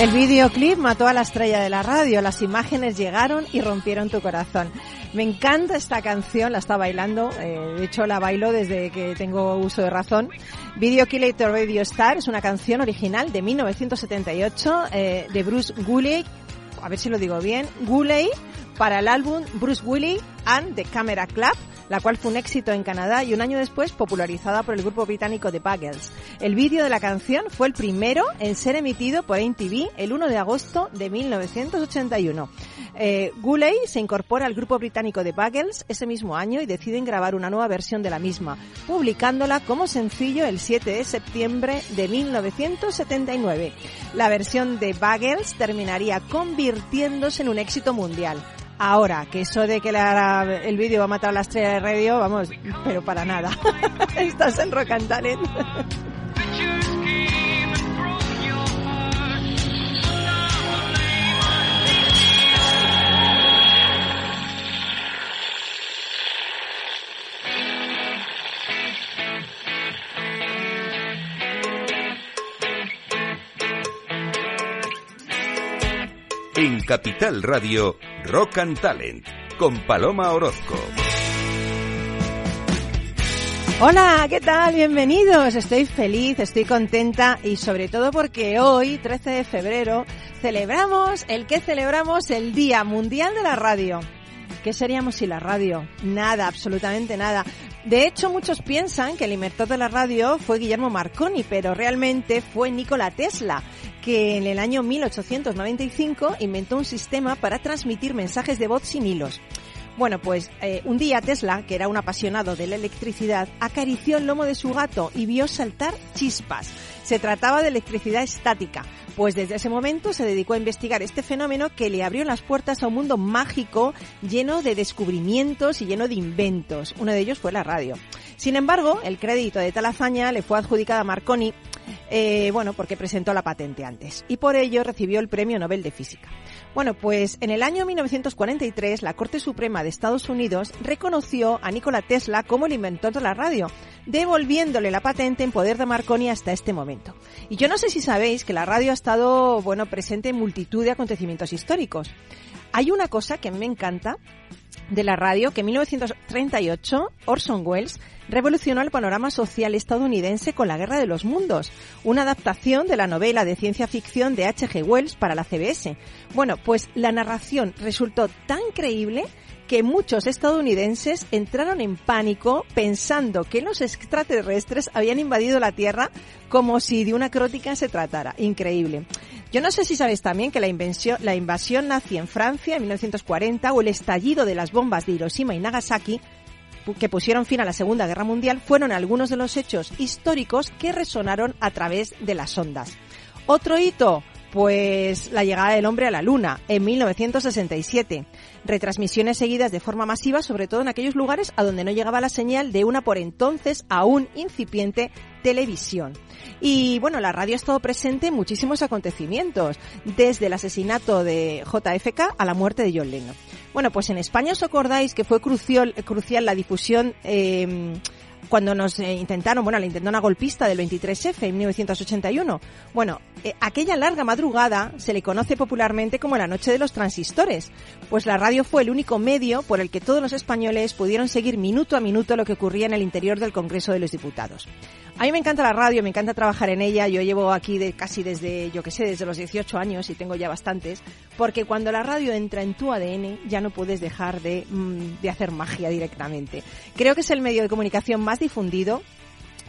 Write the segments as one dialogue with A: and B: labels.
A: El videoclip mató a la estrella de la radio, las imágenes llegaron y rompieron tu corazón. Me encanta esta canción, la está bailando, eh, de hecho la bailo desde que tengo uso de razón. Video Killator Radio Star es una canción original de 1978 eh, de Bruce Gooley, a ver si lo digo bien, Gooley para el álbum Bruce Willie and the Camera Club la cual fue un éxito en Canadá y un año después popularizada por el grupo británico The Buggles. El vídeo de la canción fue el primero en ser emitido por MTV el 1 de agosto de 1981. Eh, Guley se incorpora al grupo británico The Buggles ese mismo año y deciden grabar una nueva versión de la misma, publicándola como sencillo el 7 de septiembre de 1979. La versión de Buggles terminaría convirtiéndose en un éxito mundial. Ahora, que eso de que el vídeo va a matar a la estrella de radio, vamos, pero para nada. Estás en Rock and Talent.
B: En Capital Radio, Rock and Talent, con Paloma Orozco.
A: Hola, ¿qué tal? Bienvenidos. Estoy feliz, estoy contenta y sobre todo porque hoy, 13 de febrero, celebramos el que celebramos el Día Mundial de la Radio. ¿Qué seríamos sin la radio? Nada, absolutamente nada. De hecho, muchos piensan que el inventor de la radio fue Guillermo Marconi, pero realmente fue Nikola Tesla, que en el año 1895 inventó un sistema para transmitir mensajes de voz sin hilos. Bueno, pues eh, un día Tesla, que era un apasionado de la electricidad, acarició el lomo de su gato y vio saltar chispas. Se trataba de electricidad estática, pues desde ese momento se dedicó a investigar este fenómeno que le abrió las puertas a un mundo mágico lleno de descubrimientos y lleno de inventos. Uno de ellos fue la radio. Sin embargo, el crédito de tal hazaña le fue adjudicado a Marconi, eh, bueno, porque presentó la patente antes, y por ello recibió el Premio Nobel de Física. Bueno, pues en el año 1943 la Corte Suprema de Estados Unidos reconoció a Nikola Tesla como el inventor de la radio, devolviéndole la patente en poder de Marconi hasta este momento. Y yo no sé si sabéis que la radio ha estado, bueno, presente en multitud de acontecimientos históricos. Hay una cosa que me encanta de la radio que en 1938 Orson Welles revolucionó el panorama social estadounidense con La Guerra de los Mundos, una adaptación de la novela de ciencia ficción de H.G. Wells para la CBS. Bueno, pues la narración resultó tan creíble que muchos estadounidenses entraron en pánico pensando que los extraterrestres habían invadido la Tierra como si de una crótica se tratara. Increíble. Yo no sé si sabes también que la, invasión, la invasión nazi en Francia en 1940 o el estallido de las bombas de Hiroshima y Nagasaki que pusieron fin a la Segunda Guerra Mundial fueron algunos de los hechos históricos que resonaron a través de las ondas. Otro hito, pues la llegada del hombre a la Luna en 1967. Retransmisiones seguidas de forma masiva, sobre todo en aquellos lugares a donde no llegaba la señal de una por entonces aún incipiente televisión. Y bueno, la radio ha estado presente en muchísimos acontecimientos, desde el asesinato de JFK a la muerte de John Lennon. Bueno, pues en España os acordáis que fue crucial, crucial la difusión eh, cuando nos eh, intentaron, bueno, la intentona golpista del 23F en 1981. Bueno, eh, aquella larga madrugada se le conoce popularmente como la noche de los transistores, pues la radio fue el único medio por el que todos los españoles pudieron seguir minuto a minuto lo que ocurría en el interior del Congreso de los Diputados. A mí me encanta la radio, me encanta trabajar en ella. Yo llevo aquí de, casi desde, yo que sé, desde los 18 años y tengo ya bastantes. Porque cuando la radio entra en tu ADN ya no puedes dejar de, mm, de hacer magia directamente. Creo que es el medio de comunicación más difundido,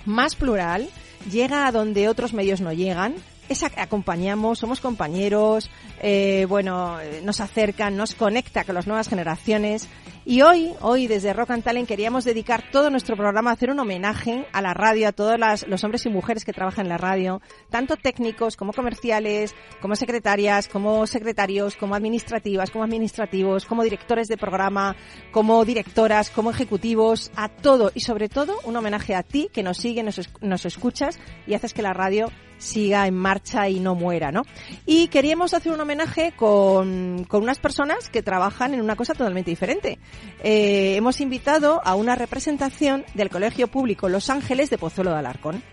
A: más plural, llega a donde otros medios no llegan es acompañamos, somos compañeros, eh, bueno, nos acercan, nos conecta con las nuevas generaciones. Y hoy, hoy desde Rock and Talent queríamos dedicar todo nuestro programa a hacer un homenaje a la radio, a todos los hombres y mujeres que trabajan en la radio, tanto técnicos como comerciales, como secretarias, como secretarios, como administrativas, como administrativos, como directores de programa, como directoras, como ejecutivos, a todo y sobre todo un homenaje a ti que nos sigue, nos, nos escuchas y haces que la radio siga en marcha y no muera, ¿no? Y queríamos hacer un homenaje con, con unas personas que trabajan en una cosa totalmente diferente. Eh, hemos invitado a una representación del Colegio Público Los Ángeles de Pozuelo de Alarcón.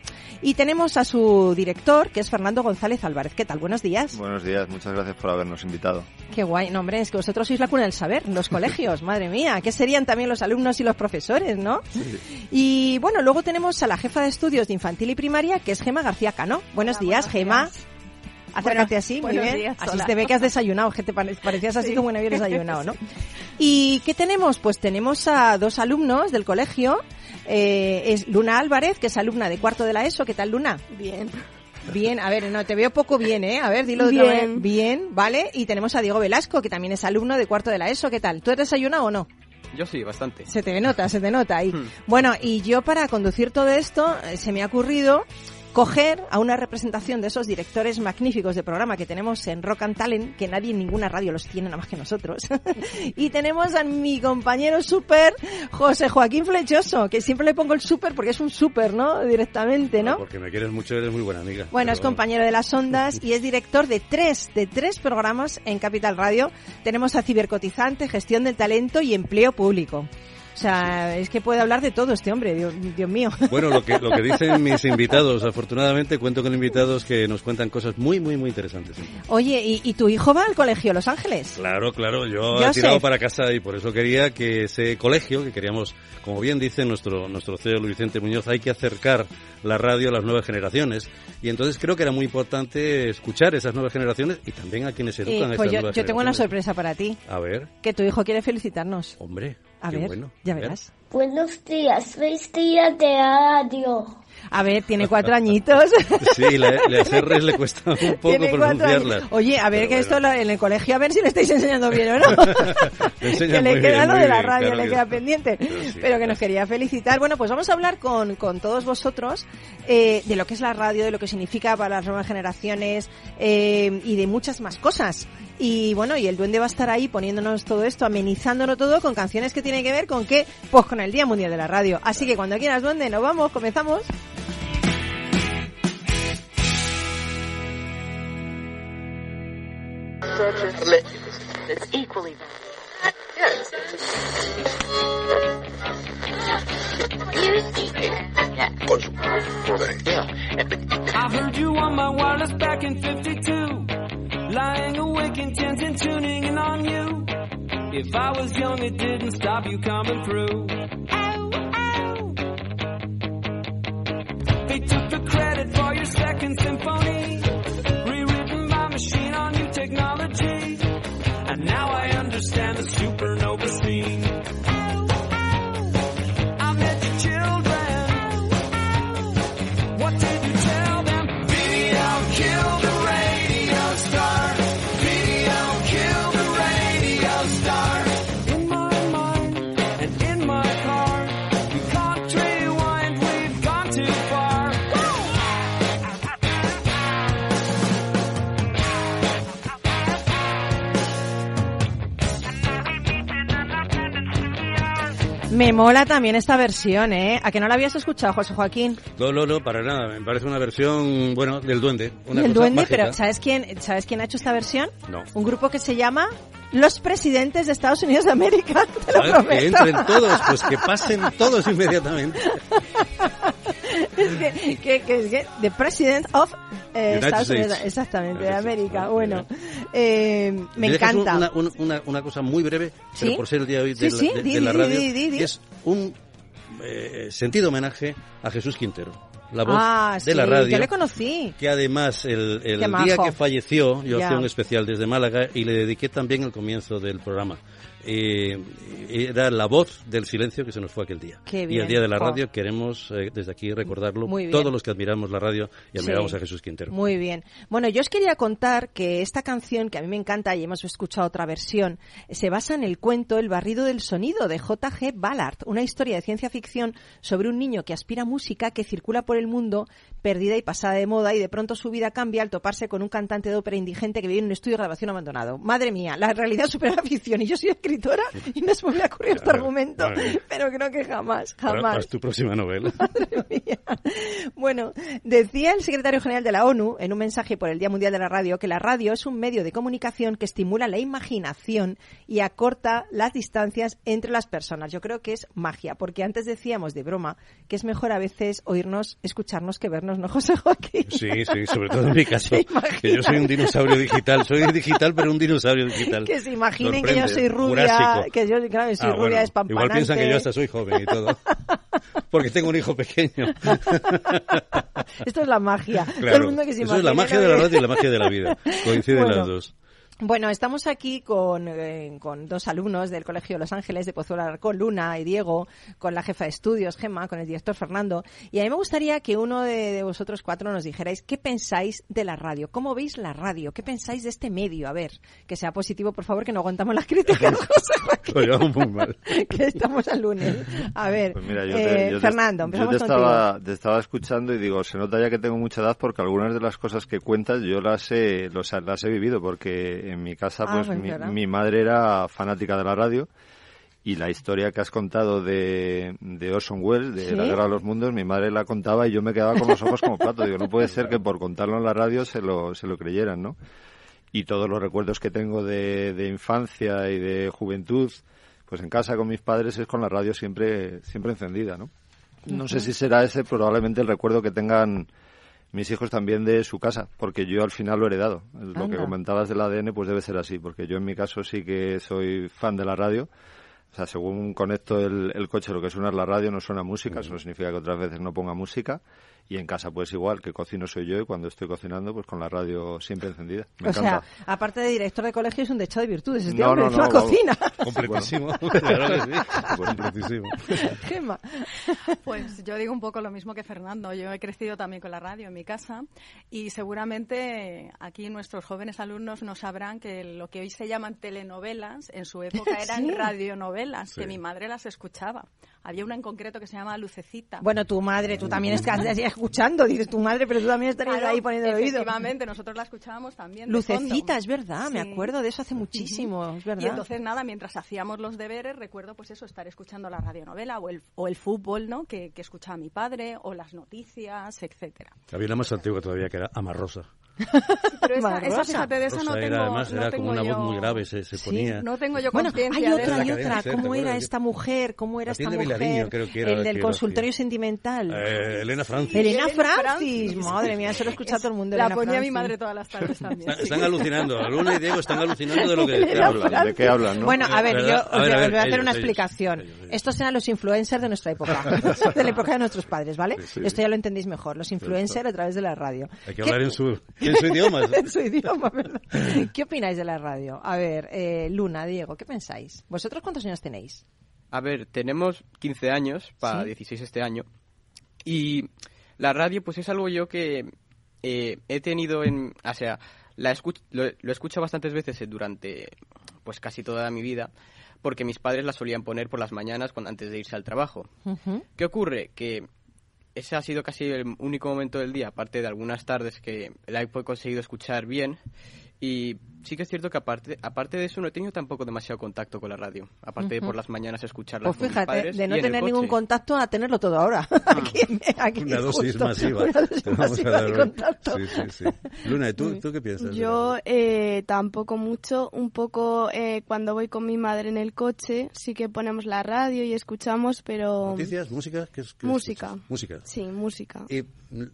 A: Y tenemos a su director, que es Fernando González Álvarez. ¿Qué tal? Buenos días.
C: Buenos días, muchas gracias por habernos invitado.
A: Qué guay. No, hombre, es que vosotros sois la cuna del saber, los colegios, madre mía. ¿Qué serían también los alumnos y los profesores, no? Y bueno, luego tenemos a la jefa de estudios de infantil y primaria, que es Gema García Cano. Buenos días, Gema. Acércate así, muy bien. así te ve que has desayunado, que te parecías así como no habías desayunado, ¿no? ¿Y qué tenemos? Pues tenemos a dos alumnos del colegio. Eh, es Luna Álvarez, que es alumna de cuarto de la ESO. ¿Qué tal, Luna?
D: Bien.
A: Bien, a ver, no, te veo poco bien, ¿eh? A ver, dilo otra vez. Bien, ¿vale? Y tenemos a Diego Velasco, que también es alumno de cuarto de la ESO. ¿Qué tal? ¿Tú has desayunado o no?
E: Yo sí, bastante.
A: Se te nota, se te nota. Y, hmm. Bueno, y yo para conducir todo esto, eh, se me ha ocurrido coger a una representación de esos directores magníficos de programa que tenemos en Rock and Talent, que nadie en ninguna radio los tiene nada más que nosotros. y tenemos a mi compañero súper, José Joaquín Flechoso, que siempre le pongo el súper porque es un súper, ¿no? Directamente, ¿no?
F: Porque me quieres mucho, eres muy buena amiga.
A: Bueno, es compañero de las ondas y es director de tres, de tres programas en Capital Radio. Tenemos a Cibercotizante, Gestión del Talento y Empleo Público. O sea, es que puede hablar de todo este hombre, Dios, mío.
F: Bueno, lo que, lo que dicen mis invitados, afortunadamente cuento con invitados que nos cuentan cosas muy, muy, muy interesantes.
A: Oye, ¿y, tu hijo va al colegio Los Ángeles?
F: Claro, claro, yo, he tirado para casa y por eso quería que ese colegio, que queríamos, como bien dice nuestro, nuestro CEO Luis Vicente Muñoz, hay que acercar la radio a las nuevas generaciones. Y entonces creo que era muy importante escuchar esas nuevas generaciones y también a quienes educan
A: eh,
F: pues
A: yo, yo tengo una sorpresa para ti.
F: A ver.
A: Que tu hijo quiere felicitarnos.
F: Hombre.
A: A ver, ya verás.
D: Buenos días, feliz día de radio.
A: A ver, tiene cuatro añitos.
F: Sí, las R's le cuesta un poco pronunciarlas.
A: Oye, a ver que esto en el colegio, a ver si le estáis enseñando bien o no. que le queda lo de la radio, le queda pendiente. Pero, que nos quería felicitar. Bueno, pues vamos a hablar con, con todos vosotros eh, de lo que es la radio, de lo que significa para las nuevas generaciones eh, y de muchas más cosas. Y bueno, y el duende va a estar ahí poniéndonos todo esto, amenizándolo todo con canciones que tienen que ver con qué, pues con el Día Mundial de la Radio. Así que cuando quieras, duende, nos vamos, comenzamos.
G: I heard you on my wireless back in 52. Lying awake intent and tuning in on you. If I was young, it didn't stop you coming through. Ow, ow. They took the credit for your second symphony. Rewritten by machine on new
A: Me mola también esta versión, ¿eh? ¿A que no la habías escuchado, José Joaquín?
F: No, no, no, para nada. Me parece una versión, bueno, del Duende. Una
A: del Duende, pero ¿sabes quién, ¿sabes quién ha hecho esta versión?
F: No.
A: Un grupo que se llama Los Presidentes de Estados Unidos de América. Te lo prometo.
F: Que entren todos, pues que pasen todos inmediatamente.
A: es que, que, que, The President of eh, Estados Unidos, exactamente, de América. Bueno, eh, me encanta.
F: Una, una, una, cosa muy breve, pero por ser el día de hoy de, la, radio, es un eh, sentido homenaje a Jesús Quintero la voz
A: ah,
F: de la radio.
A: Yo le conocí.
F: Que además el, el día que falleció, yo hacía un especial desde Málaga y le dediqué también el comienzo del programa eh, era la voz del silencio que se nos fue aquel día.
A: y
F: el día de la radio queremos eh, desde aquí recordarlo, todos los que admiramos la radio y admiramos a Jesús Quintero.
A: Muy bien. Bueno, yo os quería contar que esta canción, que a mí me encanta y hemos escuchado otra versión, se basa en el cuento El barrido del sonido de J.G. Ballard, una historia de ciencia ficción sobre un niño que aspira a música que circula por el mundo perdida y pasada de moda y de pronto su vida cambia al toparse con un cantante de ópera indigente que vive en un estudio de grabación abandonado. Madre mía, la realidad supera la ficción y yo soy escritora y no se me ha ocurrido este argumento, pero creo que jamás, jamás.
F: tu próxima novela.
A: Madre mía. Bueno, decía el secretario general de la ONU en un mensaje por el Día Mundial de la Radio que la radio es un medio de comunicación que estimula la imaginación y acorta las distancias entre las personas. Yo creo que es magia, porque antes decíamos de broma que es mejor a veces oírnos, escucharnos que vernos, ¿no, José Joaquín?
F: Sí, sí, sobre todo en mi caso, que yo soy un dinosaurio digital. Soy digital, pero un dinosaurio digital.
A: Que se imaginen que yo soy rubia, que yo, claro, soy ah, rubia
F: Igual piensan que yo hasta soy joven y todo. Porque tengo un hijo pequeño.
A: Esto es la magia. Todo el mundo que se
F: Eso es la magia de la radio y la magia de la vida. Coinciden las dos.
A: Bueno, estamos aquí con, eh, con, dos alumnos del Colegio de Los Ángeles de Pozuelo con Luna y Diego, con la jefa de estudios, Gemma, con el director Fernando. Y a mí me gustaría que uno de, vosotros cuatro nos dijerais qué pensáis de la radio, cómo veis la radio, qué pensáis de este medio. A ver, que sea positivo, por favor, que no aguantamos las críticas.
F: Lo llevamos muy mal.
A: que estamos al lunes. A ver,
C: pues eh,
A: Fernando, empezamos
C: yo te estaba, te estaba escuchando y digo, se nota ya que tengo mucha edad porque algunas de las cosas que cuentas yo las he, las he vivido porque en mi casa, ah, pues mi, madre era fanática de la radio y la historia que has contado de, de Orson Welles, de la Guerra de los Mundos, mi madre la contaba y yo me quedaba con los ojos como plato. Digo, no puede ser que por contarlo en la radio se lo, se lo creyeran, ¿no? Y todos los recuerdos que tengo de, de infancia y de juventud, pues en casa con mis padres es con la radio siempre, siempre encendida, ¿no? No sé si será ese probablemente el recuerdo que tengan mis hijos también de su casa, porque yo al final lo he heredado. Lo que comentabas del ADN, pues debe ser así, porque yo en mi caso sí que soy fan de la radio. O sea, según conecto el, el coche, lo que suena es la radio, no suena música, eso no significa que otras veces no ponga música. Y en casa, pues igual, que cocino soy yo y cuando estoy cocinando, pues con la radio siempre encendida. Me
A: o sea, aparte de director de colegio, es un decho de virtudes. Este no, no, no, cocina.
F: Completísimo. que sí. Completísimo.
A: Gemma.
E: Pues yo digo un poco lo mismo que Fernando. Yo he crecido también con la radio en mi casa y seguramente aquí nuestros jóvenes alumnos no sabrán que lo que hoy se llaman telenovelas, en su época eran radionovelas, que mi madre las escuchaba. Había una en concreto que se llama Lucecita.
A: Bueno, tu madre, tú también estás escuchando, dices tu madre, pero tú también estarías ahí poniendo el oído.
E: Efectivamente, nosotros la escuchábamos también.
A: Lucecita, es verdad, me acuerdo de eso hace muchísimo, es verdad.
E: Y entonces, nada, mientras hacíamos los deberes, recuerdo pues eso, estar escuchando la radionovela o el, o el fútbol, ¿no? Que, que escuchaba mi padre, o las noticias, etcétera.
F: Había una más antigua todavía que era Amarrosa.
E: Pero esa, esa, fíjate, de esa no tengo,
F: era, además,
E: no
F: era como una voz muy grave, se, se ponía.
E: no tengo yo
A: bueno,
E: hay
A: otra, hay otra. ¿Cómo era esta mujer? ¿Cómo era esta mujer?
F: creo que era,
A: el del consultorio sentimental.
F: Eh, Elena Francis.
A: Elena Francis. Madre mía, se lo escucha todo el mundo.
E: La ponía mi madre todas las tardes también.
F: Están alucinando. Luna y Diego están alucinando de lo que
C: hablan. ¿De qué hablan?
A: Bueno, a ver, yo os voy a hacer una explicación. Estos eran los influencers de nuestra época, de la época de nuestros padres, ¿vale? Esto ya lo entendéis mejor. Los influencers a través de la radio.
F: Hay que hablar en su idioma.
A: su idioma, ¿Qué opináis de la radio? A ver, eh, Luna, Diego, ¿qué pensáis? ¿Vosotros cuántos años tenéis?
H: A ver, tenemos 15 años, para 16 este año. Y la radio, pues es algo yo que eh, he tenido en... O sea, la lo, he escuchado bastantes veces durante pues casi toda mi vida porque mis padres la solían poner por las mañanas cuando, antes de irse al trabajo. ¿Qué ocurre? Que ese ha sido casi el único momento del día, aparte de algunas tardes que la he conseguido escuchar bien. Y sí que es cierto que aparte, aparte de eso no he tenido tampoco demasiado contacto con la radio. Aparte de por las mañanas escucharla
A: Pues fíjate, de no tener ningún contacto a tenerlo todo ahora.
F: Ah. aquí, Una dosis masiva.
A: Una dosis masiva de contacto.
F: Sí, sí, sí. Luna, ¿tú, ¿tú qué piensas?
I: Yo eh, tampoco mucho. Un poco eh, cuando voy con mi madre en el coche sí que ponemos la radio y escuchamos, pero...
F: ¿Noticias? ¿Música? ¿Qué es,
I: música.
F: Música.
I: Sí, música.
F: ¿Y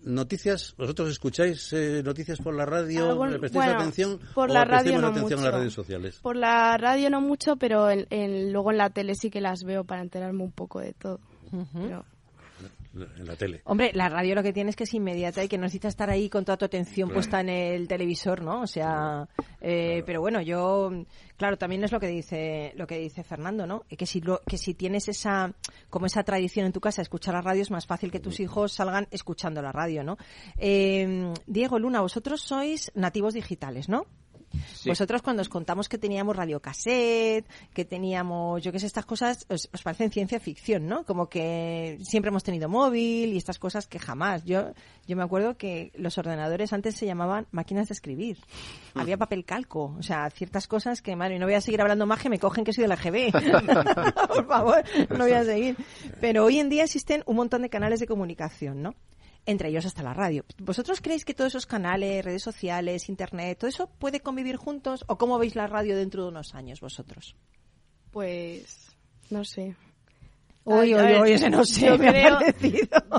F: noticias? ¿Vosotros escucháis eh, noticias por la radio?
I: Ah,
F: ¿Le prestáis atención?
I: Por la radio no
F: atención
I: mucho.
F: a las redes sociales?
I: Por la radio no mucho, pero luego en la tele sí que las veo para enterarme un poco de todo.
F: En la tele.
A: Hombre, la radio lo que tiene es que es inmediata y que no necesita estar ahí con toda tu atención puesta en el televisor, ¿no? O sea, eh, pero bueno, yo, claro, también es lo que dice lo que dice Fernando, ¿no? Que si lo, que si tienes esa como esa tradición en tu casa de escuchar la radio es más fácil que tus hijos salgan escuchando la radio, ¿no? Eh, Diego Luna, vosotros sois nativos digitales, ¿no? Vosotros cuando os contamos que teníamos radiocassette, que teníamos, yo qué sé, estas cosas, os, parecen ciencia ficción, ¿no? Como que siempre hemos tenido móvil y estas cosas que jamás. Yo, yo me acuerdo que los ordenadores antes se llamaban máquinas de escribir. Mm. Había papel calco, o sea, ciertas cosas que, madre, no voy a seguir hablando más que me cogen que soy de la GB. Por favor, no voy a seguir. Pero hoy en día existen un montón de canales de comunicación, ¿no? Entre ellos hasta la radio. ¿Vosotros creéis que todos esos canales, redes sociales, internet, todo eso puede convivir juntos o cómo veis la radio dentro de unos años vosotros?
I: Pues no sé.
A: Uy, uy, uy, ese no sé,
I: yo, creo,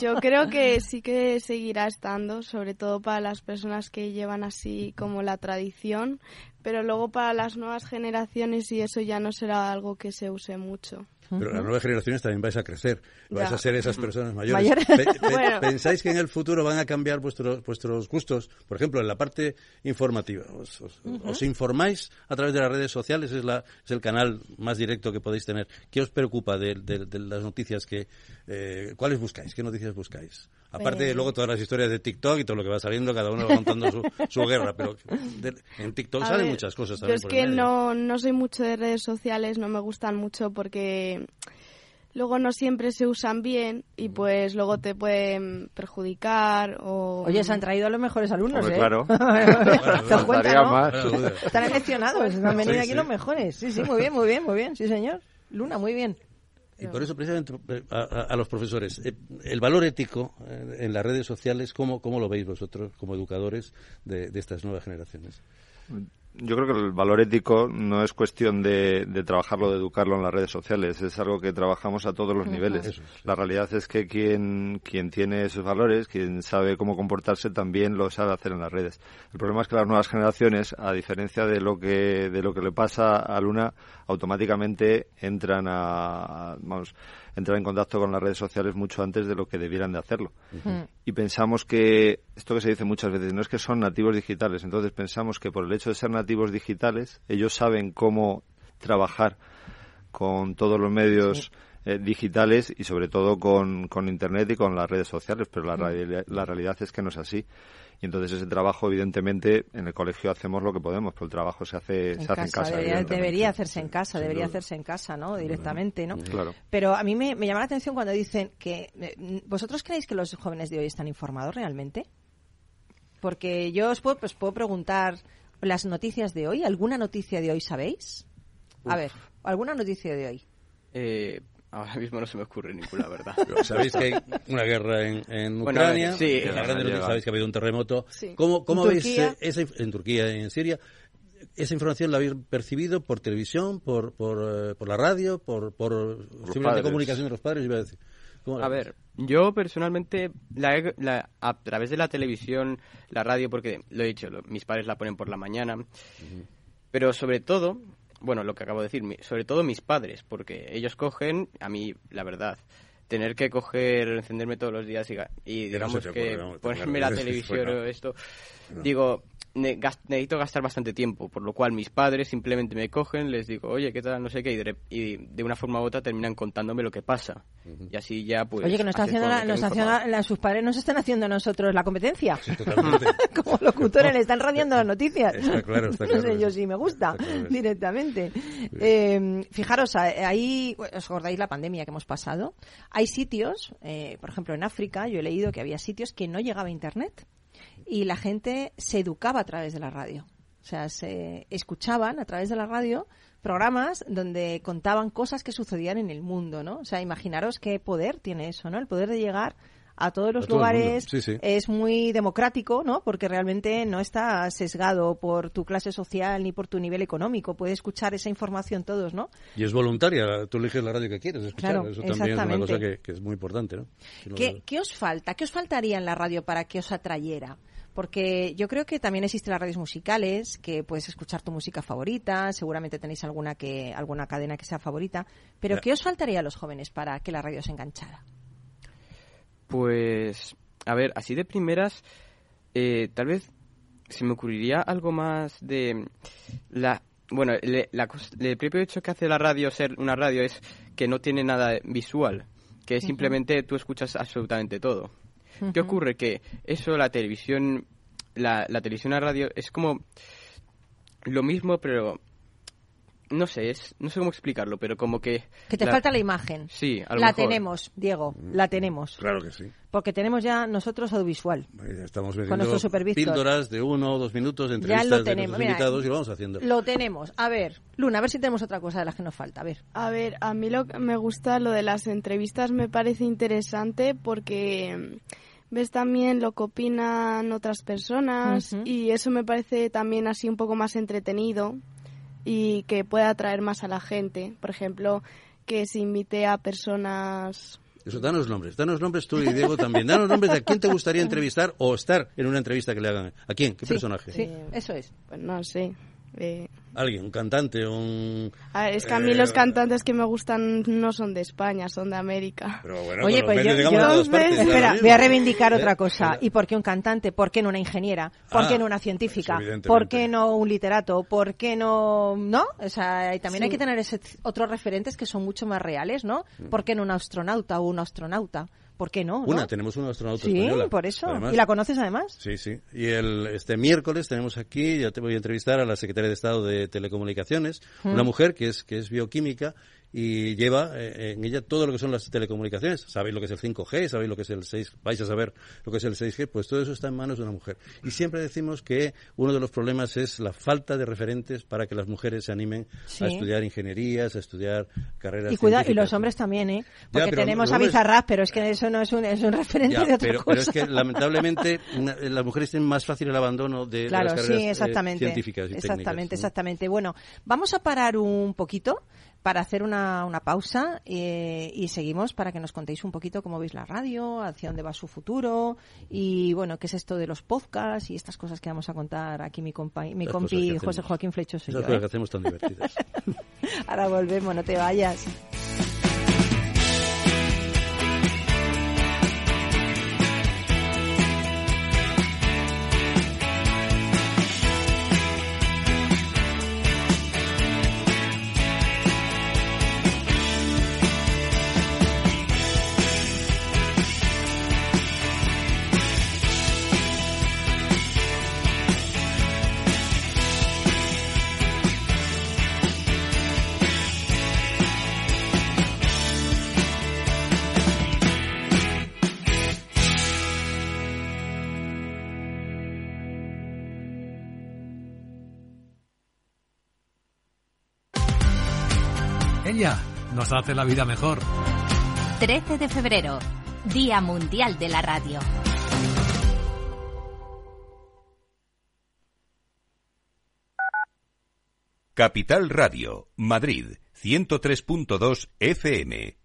I: yo creo que sí que seguirá estando, sobre todo para las personas que llevan así como la tradición, pero luego para las nuevas generaciones y eso ya no será algo que se use mucho.
F: Pero las nuevas generaciones también vais a crecer, vais a ser esas personas mayores. ¿Pensáis que en el futuro van a cambiar vuestros vuestros gustos? Por ejemplo, en la parte informativa, ¿os, informáis a través de las redes sociales? Es, la, es el canal más directo que podéis tener. ¿Qué os preocupa de, las noticias que... Eh, ¿Cuáles buscáis? ¿Qué noticias buscáis? Aparte, de luego todas las historias de TikTok y todo lo que va saliendo, cada uno va contando su, guerra, pero en TikTok salen muchas cosas.
I: Yo es que no, no soy mucho de redes sociales, no me gustan mucho porque luego no siempre se usan bien y pues luego te pueden perjudicar o...
A: Oye, se han traído a los mejores alumnos, ¿eh?
C: Claro.
A: Están eleccionados, han venido aquí los mejores. Sí, sí, muy bien, muy bien, muy bien, sí señor. Luna, muy bien.
F: Y por eso, precisamente, eh, a, los profesores, eh, el valor ético eh, en las redes sociales, ¿cómo, cómo lo veis vosotros como educadores de, de estas nuevas generaciones?
C: Yo creo que el valor ético no es cuestión de, de, trabajarlo, de educarlo en las redes sociales, es algo que trabajamos a todos los niveles. La realidad es que quien, quien tiene esos valores, quien sabe cómo comportarse, también lo sabe hacer en las redes. El problema es que las nuevas generaciones, a diferencia de lo que, de lo que le pasa a Luna, automáticamente entran a, vamos, entrar en contacto con las redes sociales mucho antes de lo que debieran de hacerlo. Y pensamos que, esto que se dice muchas veces, no es que son nativos digitales, entonces pensamos que por el hecho de ser nativos digitales, ellos saben cómo trabajar con todos los medios eh, digitales y sobre todo con, con Internet y con las redes sociales, pero la, la realidad es que no es así. Y entonces ese trabajo, evidentemente, en el colegio hacemos lo que podemos, pero el trabajo se hace en, se hace en casa.
A: Debería, hacerse en casa, debería hacerse en casa, ¿no? Directamente, ¿no?
C: Claro.
A: Pero a mí me, llama la atención cuando dicen que... Eh, ¿Vosotros creéis que los jóvenes de hoy están informados realmente? Porque yo os puedo, pues, puedo preguntar las noticias de hoy. ¿Alguna noticia de hoy sabéis? A ver, ¿alguna noticia de hoy?
H: Eh, Ahora mismo no se me ocurre ninguna, verdad.
F: sabéis que hay una guerra en, Ucrania, sí, sabéis que ha habido un terremoto. ¿Cómo, cómo veis eh, esa, en Turquía y en Siria? ¿Esa información la habéis percibido por televisión, por, por, eh, por la radio, por, por simplemente comunicación de los padres? Iba a, decir.
H: a ver, yo personalmente, la, a través de la televisión, la radio, porque lo he dicho, mis padres la ponen por la mañana, pero sobre todo bueno, lo que acabo de decir, sobre todo mis padres, porque ellos cogen, a mí, la verdad, tener que coger, encenderme todos los días y, digamos que ponerme la televisión o esto, digo, necesito gastar bastante tiempo, por lo cual mis padres simplemente me cogen, les digo, oye, ¿qué tal? No sé qué, y de, una forma u otra terminan contándome lo que pasa. Y así ya, pues.
A: Oye, que, nos está haciendo, sus padres nos están haciendo a nosotros la competencia. Como locutores le están radiando las noticias.
F: Está claro, está claro.
A: yo sí me gusta, directamente. Eh, fijaros, ahí, ¿os acordáis la pandemia que hemos pasado? Hay sitios, eh, por ejemplo, en África, yo he leído que había sitios que no llegaba a Internet y la gente se educaba a través de la radio. O sea, se escuchaban a través de la radio programas donde contaban cosas que sucedían en el mundo, ¿no? O sea, imaginaros qué poder tiene eso, ¿no? El poder de llegar a todos los lugares es muy democrático, ¿no? Porque realmente no está sesgado por tu clase social ni por tu nivel económico. Puede escuchar esa información todos, ¿no?
F: Y es voluntaria. Tú eliges la radio que quieres escuchar. Eso también es una cosa que, es muy importante, ¿no?
A: ¿Qué, ¿Qué os falta? ¿Qué os faltaría en la radio para que os atrayera? Porque yo creo que también existen las radios musicales, que puedes escuchar tu música favorita, seguramente tenéis alguna que alguna cadena que sea favorita, pero ¿qué os faltaría a los jóvenes para que la radio se enganchara?
H: Pues, a ver, así de primeras, eh, tal vez se me ocurriría algo más de la bueno, el propio hecho que hace la radio ser una radio es que no tiene nada visual, que simplemente tú escuchas absolutamente todo. ¿Qué ocurre? Que eso, la televisión, la, la televisión a radio, es como lo mismo, pero no sé, es, no sé cómo explicarlo, pero como que...
A: Que te falta la imagen.
H: Sí, a
A: La tenemos, Diego, la tenemos.
F: Claro que sí.
A: Porque tenemos ya nosotros audiovisual.
F: Estamos vendiendo píldoras de uno o dos minutos, entrevistas
A: ya lo tenemos.
F: de invitados y lo vamos haciendo.
A: Lo tenemos. A ver, Luna, a ver si tenemos otra cosa de las que nos falta. A ver.
I: A ver, a mí lo que me gusta lo de las entrevistas me parece interesante porque ves también lo que opinan otras personas y eso me parece también así un poco más entretenido y que pueda atraer más a la gente. Por ejemplo, que se invite a personas
F: eso, danos nombres, danos nombres tú y Diego también. Danos nombres de a quién te gustaría entrevistar o estar en una entrevista que le hagan. ¿A quién? ¿Qué personaje?
A: Sí, eso es.
I: Pues no sé. Eh,
F: Alguien, un cantante, un...
I: es que a mí los eh, cantantes que me gustan no son de España, son de América.
A: Oye, pues yo, espera, voy a reivindicar otra ¿Eh? cosa. ¿Y por qué un cantante? ¿Por qué no una ingeniera? ¿Por qué ah, no una científica? ¿Por qué no un literato? ¿Por qué no...? ¿No? O sea, y también hay que tener ese, otros referentes que son mucho más reales, ¿no? Mm. ¿Por qué no un astronauta o un astronauta? ¿Por qué no?
F: Una, tenemos una astronauta
A: sí, por eso. ¿Y la conoces además?
F: Sí, sí. Y el, este miércoles tenemos aquí, ya te voy a entrevistar a la secretaria de Estado de Telecomunicaciones, una mujer que es, que es bioquímica y lleva eh, en ella todo lo que son las telecomunicaciones. Sabéis lo que es el 5G, sabéis lo que es el 6, vais a saber lo que es el 6G, pues todo eso está en manos de una mujer. Y siempre decimos que uno de los problemas es la falta de referentes para que las mujeres se animen a estudiar ingenierías, a estudiar carreras
A: Y cuida, y los hombres también, ¿eh? Porque tenemos a Bizarrap, pero es que eso no es un, es un referente de otra
F: pero,
A: cosa.
F: Pero es que lamentablemente las mujeres tienen más fácil el abandono de, las carreras sí,
A: eh, exactamente,
F: científicas y
A: Exactamente, exactamente. Bueno, vamos a parar un poquito para hacer una, una pausa eh, y seguimos para que nos contéis un poquito cómo veis la radio, hacia dónde va su futuro y bueno, qué es esto de los podcasts y estas cosas que vamos a contar aquí mi, compa, mi compi José Joaquín Flechoso.
F: Cosas ¿eh? que hacemos tan divertidas.
A: Ahora volvemos, no te vayas.
J: Nos hace la vida mejor.
K: 13 de febrero, Día Mundial de la Radio.
B: Capital Radio, Madrid, 103.2 FM.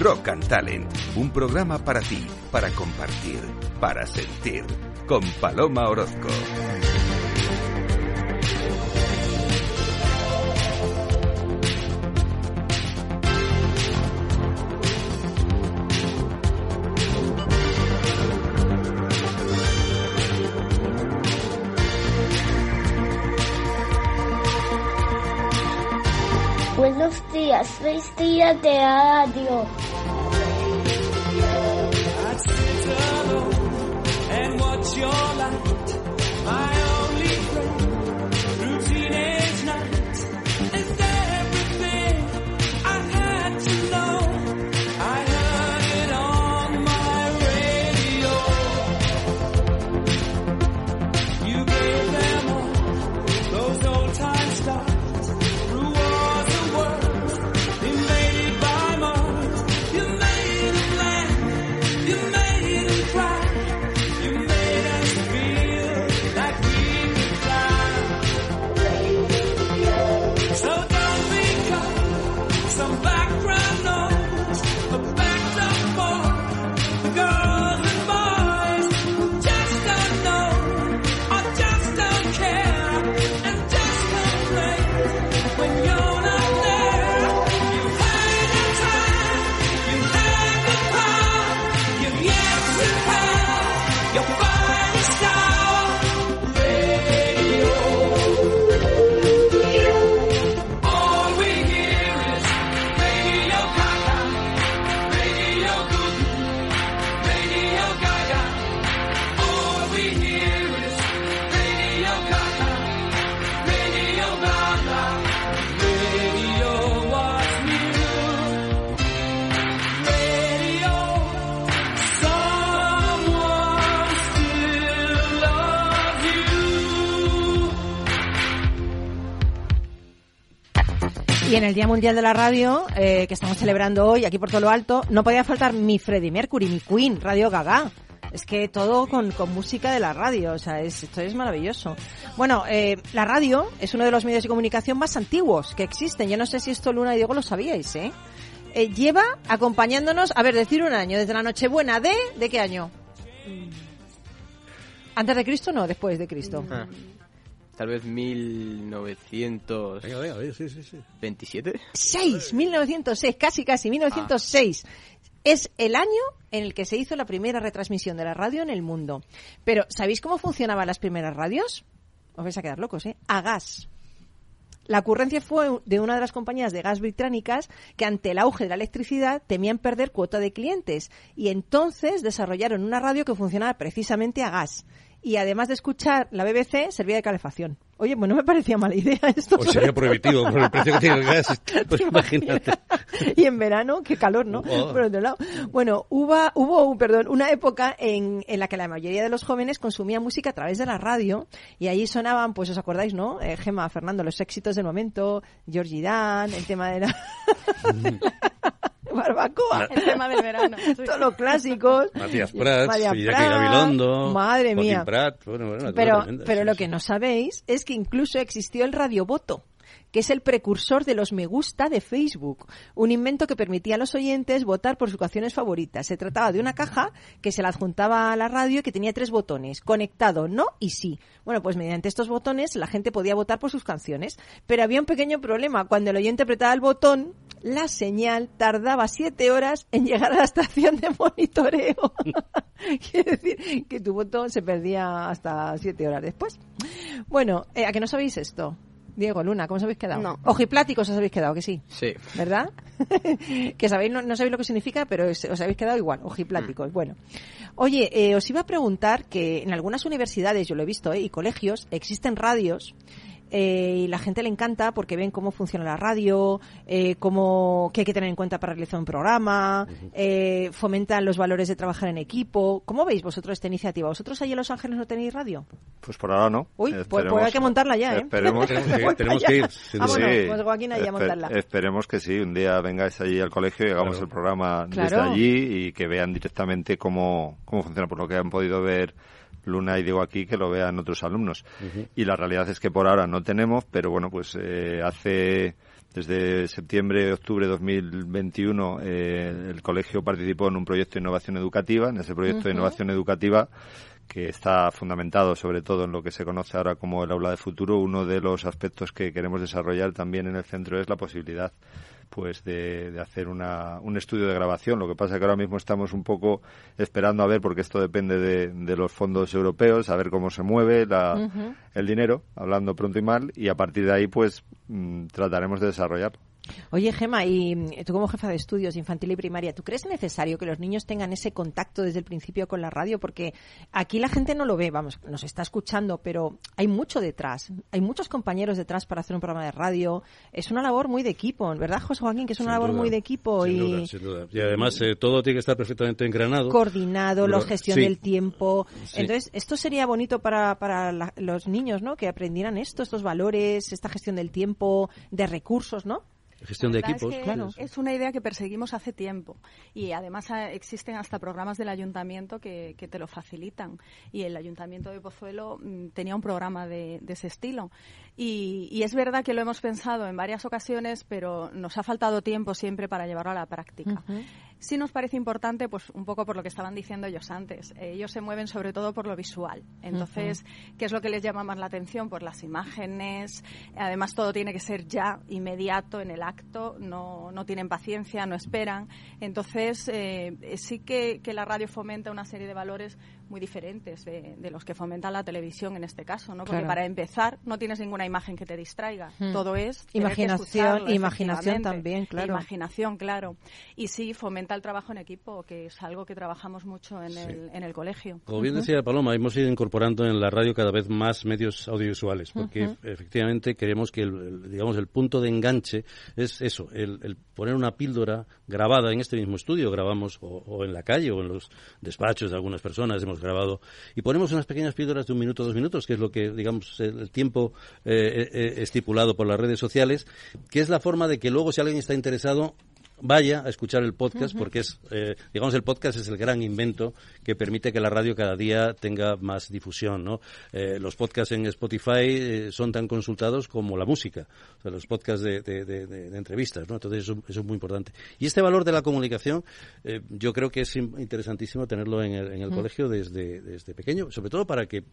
B: Rock and Talent, un programa para ti, para compartir, para sentir, con Paloma Orozco.
D: Buenos días, feliz día de radio.
A: your en el Día Mundial de la Radio, eh, que estamos celebrando hoy aquí por todo lo alto, no podía faltar mi Freddie Mercury, mi Queen, Radio Gaga. Es que todo con, música de la radio, o sea, esto es maravilloso. Bueno, eh, la radio es uno de los medios de comunicación más antiguos que existen. Yo no sé si esto Luna y Diego lo sabíais, ¿eh? eh lleva acompañándonos, a ver, decir un año, desde la Nochebuena de... ¿De qué año? ¿Antes de Cristo no? Después de Cristo. Ah
H: tal vez 1927. Venga, venga, sí, sí, sí. ¿27?
A: 6, 1906, casi, casi, 1906. Es el año en el que se hizo la primera retransmisión de la radio en el mundo. Pero, ¿sabéis cómo funcionaban las primeras radios? Os vais a quedar locos, ¿eh? A gas. La ocurrencia fue de una de las compañías de gas británicas que ante el auge de la electricidad temían perder cuota de clientes y entonces desarrollaron una radio que funcionaba precisamente a gas y además de escuchar la BBC, servía de calefacción. Oye, pues no me parecía mala idea esto.
F: O sería prohibitivo por el precio que tiene el gas. Pues imagínate.
A: y en verano, qué calor, ¿no? Oh. Por otro lado. Bueno, hubo, hubo perdón, una época en, en la que la mayoría de los jóvenes consumían música a través de la radio y ahí sonaban, pues os acordáis, ¿no? Eh, Gema, Fernando, los éxitos del momento, Georgie Dan, el tema de la... barbacoa.
E: El tema del verano.
A: Todos los clásicos.
F: Matías Prats, Jackie Gabilondo.
A: Madre mía. pero pero lo que no sabéis es que incluso existió el radiovoto que es el precursor de los me gusta de Facebook, un invento que permitía a los oyentes votar por sus canciones favoritas. Se trataba de una caja que se la adjuntaba a la radio y que tenía tres botones, conectado, no y sí. Bueno, pues mediante estos botones la gente podía votar por sus canciones, pero había un pequeño problema. Cuando el oyente apretaba el botón, la señal tardaba siete horas en llegar a la estación de monitoreo. Quiere decir que tu voto se perdía hasta siete horas después. Bueno, eh, ¿a que no sabéis esto? Diego, Luna, ¿cómo os habéis quedado?
I: No.
A: Ojipláticos os habéis quedado, que sí.
H: Sí.
A: ¿Verdad? que sabéis, no, sabéis lo que significa, pero os habéis quedado igual, ojipláticos. Mm. Bueno. Oye, eh, os iba a preguntar que en algunas universidades, yo lo he visto, eh, y colegios, existen radios eh, y la gente le encanta porque ven cómo funciona la radio, eh, cómo, qué hay que tener en cuenta para realizar un programa, eh, fomentan los valores de trabajar en equipo. ¿Cómo veis vosotros esta iniciativa? ¿Vosotros allí en Los Ángeles no tenéis radio?
C: Pues por ahora no.
A: Uy, pues, pues hay que montarla ya, ¿eh?
C: Esperemos que,
F: tenemos que ir.
A: pues Joaquín allá a montarla.
C: Esperemos que sí, un día vengáis allí al colegio y hagamos el programa desde allí y que vean directamente cómo, cómo funciona, por lo que han podido ver Luna y digo aquí que lo vean otros alumnos. Y la realidad es que por ahora no tenemos, pero bueno, pues eh, hace desde septiembre, octubre de 2021 eh, el colegio participó en un proyecto de innovación educativa. En ese proyecto de innovación educativa que está fundamentado sobre todo en lo que se conoce ahora como el aula de futuro, uno de los aspectos que queremos desarrollar también en el centro es la posibilidad pues de, hacer una, un estudio de grabación. Lo que pasa es que ahora mismo estamos un poco esperando a ver, porque esto depende de, los fondos europeos, a ver cómo se mueve el dinero, hablando pronto y mal, y a partir de ahí pues mm, trataremos de desarrollarlo.
A: Oye, Gema, y tú como jefa de estudios infantil y primaria, ¿tú crees necesario que los niños tengan ese contacto desde el principio con la radio? Porque aquí la gente no lo ve, vamos, nos está escuchando, pero hay mucho detrás. Hay muchos compañeros detrás para hacer un programa de radio. Es una labor muy de equipo, ¿verdad, José Joaquín? Que es una labor muy de equipo.
F: Sin
A: y...
F: Duda, sin duda. Y además eh, todo tiene que estar perfectamente engranado.
A: Coordinado, la gestión del tiempo. Entonces, esto sería bonito para, para los niños, ¿no? Que aprendieran esto, estos valores, esta gestión del tiempo, de recursos, ¿no?
F: Gestión de equipos,
E: es
F: claro.
E: Es una idea que perseguimos hace tiempo y además ah, existen hasta programas del ayuntamiento que, te lo facilitan. Y el ayuntamiento de Pozuelo mm, tenía un programa de, ese estilo. Y, es verdad que lo hemos pensado en varias ocasiones, pero nos ha faltado tiempo siempre para llevarlo a la práctica. Sí nos parece importante, pues un poco por lo que estaban diciendo ellos antes. ellos se mueven sobre todo por lo visual. Entonces, ¿qué es lo que les llama más la atención? Pues las imágenes. Además, todo tiene que ser ya, inmediato, en el acto. No, no tienen paciencia, no esperan. Entonces, eh, sí que, que la radio fomenta una serie de valores muy diferentes de, los que fomenta la televisión en este caso, ¿no? Porque para empezar no tienes ninguna imagen que te distraiga, hmm. todo es
A: imaginación, imaginación también, claro.
E: Imaginación, claro. Y sí fomenta el trabajo en equipo, que es algo que trabajamos mucho en, el, en el colegio.
F: Como bien decía Paloma, hemos ido incorporando en la radio cada vez más medios audiovisuales, porque efectivamente queremos que el, digamos el punto de enganche es eso, el, poner una píldora grabada en este mismo estudio, grabamos o, o en la calle o en los despachos de algunas personas, hemos grabado. Y ponemos unas pequeñas píldoras de un minuto, dos minutos, que es lo que, digamos, el tiempo eh, eh, estipulado por las redes sociales, que es la forma de que luego, si alguien está interesado, vaya a escuchar el podcast porque es, eh, digamos, el podcast es el gran invento que permite que la radio cada día tenga más difusión, ¿no? Eh, los podcasts en Spotify eh, son tan consultados como la música, o sea, los podcasts de, de, entrevistas, ¿no? Entonces eso, es muy importante. Y este valor de la comunicación, yo creo que es interesantísimo tenerlo en el, en el colegio desde, desde pequeño, sobre todo para que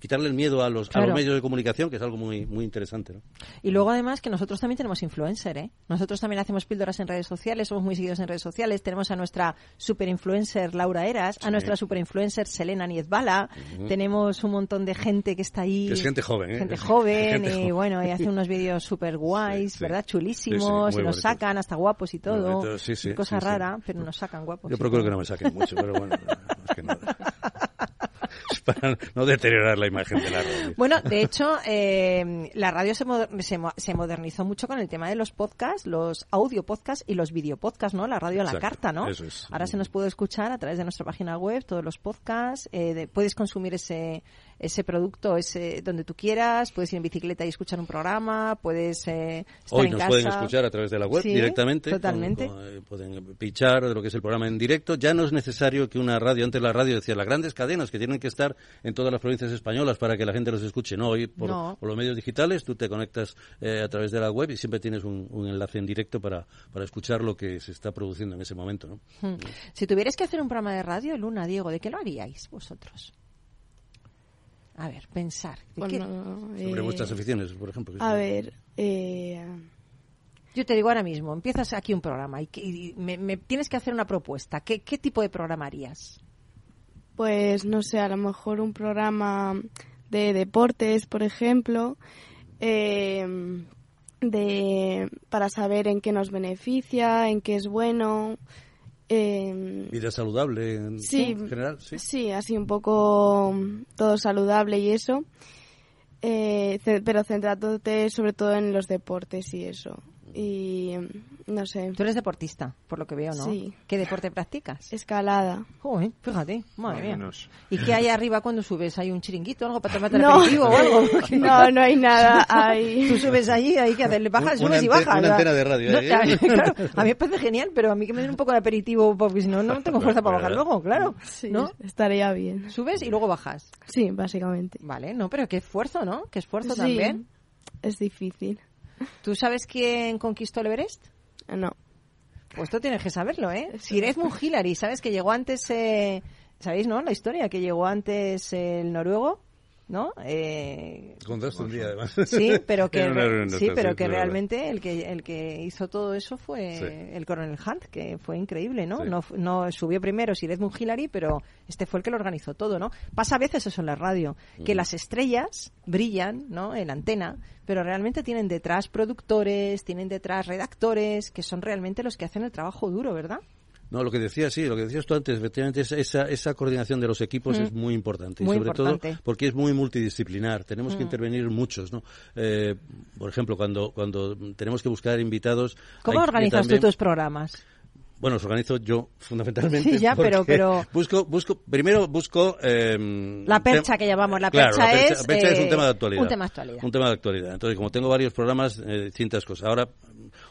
F: quitarle el miedo a los, a los medios de comunicación, que es algo muy, muy interesante, ¿no?
A: Y luego además que nosotros también tenemos influencer, ¿eh? Nosotros también hacemos píldoras en redes sociales, somos muy seguidos en redes sociales. Tenemos a nuestra super influencer Laura Eras, a nuestra super influencer Selena Niezbala. Tenemos un montón de gente que está ahí.
F: es gente joven, ¿eh?
A: Gente joven, y bueno, y hace unos vídeos súper guays, ¿verdad? Chulísimos, y nos sacan hasta guapos y todo. Cosa rara, pero nos sacan guapos.
F: Yo procuro que no me saquen mucho, pero bueno, más que nada. para no deteriorar la imagen de la radio.
A: Bueno, de hecho, eh, la radio se, se, modernizó mucho con el tema de los podcasts, los audio podcasts y los video podcasts, ¿no? La radio a la carta, ¿no? Ahora se nos puede escuchar a través de nuestra página web todos los podcasts, eh, puedes consumir ese ese producto ese donde tú quieras, puedes ir en bicicleta y escuchar un programa, puedes eh, estar
F: Hoy
A: nos
F: pueden escuchar a través de la web directamente.
A: Totalmente.
F: Eh, pueden pichar de lo que es el programa en directo. Ya no es necesario que una radio, antes la radio decía las grandes cadenas que tienen que estar en todas las provincias españolas para que la gente los escuche. No, hoy por, los medios digitales tú te conectas eh, a través de la web y siempre tienes un, enlace en directo para, para escuchar lo que se está produciendo en ese momento. ¿no?
A: Hmm. Si tuvierais que hacer un programa de radio, Luna, Diego, ¿de qué lo haríais vosotros? A ver, pensar.
F: Sobre eh, vuestras aficiones, por ejemplo.
I: A ver, eh...
A: Yo te digo ahora mismo, empiezas aquí un programa y, me, tienes que hacer una propuesta. ¿Qué, ¿Qué tipo de programa harías?
I: Pues no sé, a lo mejor un programa de deportes, por ejemplo, eh, de para saber en qué nos beneficia, en qué es bueno,
F: eh, Vida saludable en, general, sí.
I: Sí, así un poco todo saludable y eso. Eh, pero centrándote sobre todo en los deportes y eso y no sé.
A: Tú eres deportista, por lo que veo, ¿no?
I: Sí.
A: ¿Qué deporte practicas?
I: Escalada.
A: Joder, fíjate, madre mía. ¿Y qué hay arriba cuando subes? ¿Hay un chiringuito, algo para tomar no. aperitivo o algo?
I: No, no hay nada. Hay...
A: Tú subes allí, hay que hacer, bajas, subes y bajas.
F: Una antena de radio. ¿eh?
A: a mí me parece genial, pero a mí que me den un poco de aperitivo, porque si no, no tengo fuerza para bajar luego, claro.
I: Sí, ¿no? estaría bien.
A: Subes y luego bajas.
I: Sí, básicamente.
A: Vale, no, pero qué esfuerzo, ¿no? Qué esfuerzo también.
I: Es difícil.
A: ¿Tú sabes quién conquistó el Everest?
I: No.
A: Pues tú tienes que saberlo, ¿eh? Sirezmund Hillary, ¿sabes que llegó antes, eh, ¿sabéis, no? La historia, que llegó antes el noruego ¿no? Eh,
F: Contaste un día, además.
A: Sí, pero que, sí, pero que realmente el que, el que hizo todo eso fue el coronel Hunt, que fue increíble, ¿no? No, no subió primero Sir Edmund Hillary, pero este fue el que lo organizó todo, ¿no? Pasa a veces eso en la radio, que las estrellas brillan, ¿no? En antena, pero realmente tienen detrás productores, tienen detrás redactores, que son realmente los que hacen el trabajo duro, ¿verdad?
F: No, lo que decía, sí, lo que decías tú antes, efectivamente, esa, esa coordinación de los equipos es muy importante. y sobre todo porque es muy multidisciplinar. Tenemos que intervenir muchos, ¿no? Eh, por ejemplo, cuando, cuando tenemos que buscar invitados.
A: ¿Cómo organizas tú tus programas?
F: Bueno, los organizo yo, fundamentalmente.
A: Sí, ya, pero, pero...
F: Busco, busco, primero busco... Eh,
A: la percha que llamamos, la percha,
F: la
A: percha,
F: es... percha es un tema de actualidad.
A: Un tema de actualidad.
F: Un tema de actualidad. Entonces, como tengo varios programas, eh, distintas cosas. Ahora,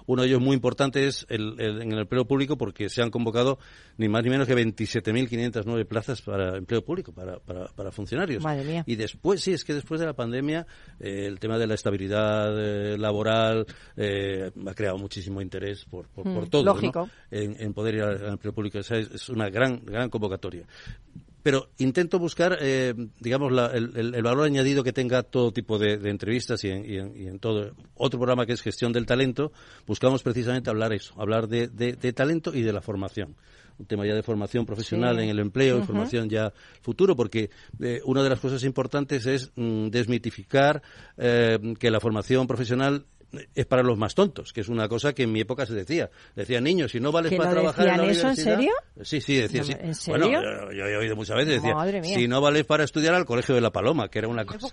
F: uno de ellos muy importante es el, en el empleo público porque se han convocado ni más ni menos que 27.509 plazas para empleo público, para, para, para, funcionarios.
A: Madre mía.
F: Y después, sí, es que después de la pandemia eh, el tema de la estabilidad eh, laboral eh, ha creado muchísimo interés por, por, por mm, todo.
A: Lógico.
F: En, poder ir al, empleo público. es una gran, gran convocatoria pero intento buscar, eh, digamos, el, valor añadido que tenga todo tipo de, entrevistas y en, todo. Otro programa que es Gestión del Talento, buscamos precisamente hablar eso, hablar de, talento y de la formación. Un tema ya de formación profesional en el empleo, formación ya futuro, porque eh, una de las cosas importantes es mm, desmitificar eh, que la formación profesional es para los más tontos, que es una cosa que en mi época se decía. Decía, niños, si no vales para trabajar en la
A: eso
F: en
A: serio?
F: Sí, sí, decía sí.
A: ¿En serio?
F: Bueno, yo, he oído muchas veces, decía, si no vales para estudiar al Colegio de la Paloma, que era una cosa...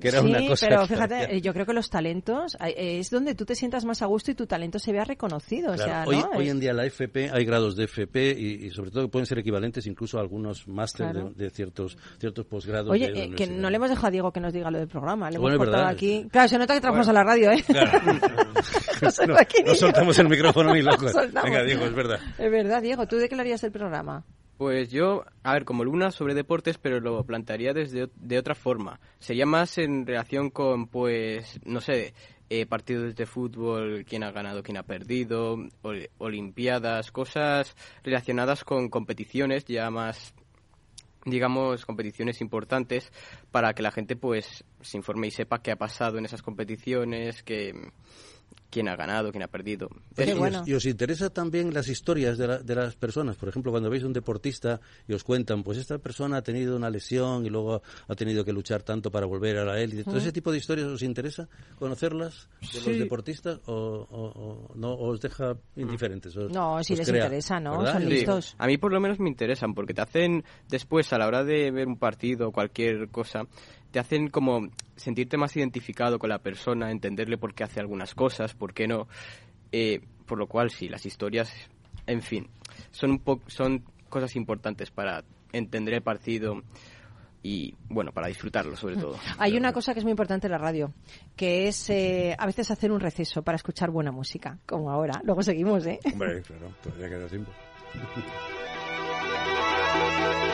F: Que era
A: sí,
F: una cosa
A: pero fíjate, yo creo que los talentos eh, es donde tú te sientas más a gusto y tu talento se vea reconocido. o sea,
F: hoy, hoy, en día la FP, hay grados de FP y, sobre todo pueden ser equivalentes incluso a algunos máster de, ciertos ciertos posgrados.
A: Oye,
F: eh,
A: que no le hemos dejado a Diego que nos diga lo del programa, le hemos cortado aquí. Claro, se nota que trabajamos a la radio, ¿eh? Claro.
F: no, soltamos el micrófono ni locos. Venga, Diego, es verdad.
A: Es verdad, Diego. ¿Tú de qué le harías el programa?
H: Pues yo, a ver, como Luna sobre deportes, pero lo plantearía desde de otra forma. Sería más en relación con, pues, no sé, eh, partidos de fútbol, quién ha ganado, quién ha perdido, olimpiadas, cosas relacionadas con competiciones ya más digamos, competiciones importantes para que la gente pues se informe y sepa qué ha pasado en esas competiciones, que quién ha ganado, quién ha perdido.
F: y, os, interesa también las historias de, de, las personas. Por ejemplo, cuando veis un deportista y os cuentan, pues esta persona ha tenido una lesión y luego ha tenido que luchar tanto para volver a la élite. ¿Todo ese tipo de historias os interesa conocerlas de los deportistas o, no os deja indiferentes?
A: no, si les interesa, ¿no? Son listos.
H: A mí por lo menos me interesan porque te hacen después, a la hora de ver un partido o cualquier cosa, te hacen como sentirte más identificado con la persona, entenderle por qué hace algunas cosas, por qué no. Eh, por lo cual, sí, las historias, en fin, son, un son cosas importantes para entender el partido y bueno, para disfrutarlo sobre todo.
A: Hay una cosa que es muy importante en la radio, que es eh, a veces hacer un receso para escuchar buena música, como ahora. Luego seguimos, ¿eh?
F: Hombre, claro, todavía queda tiempo.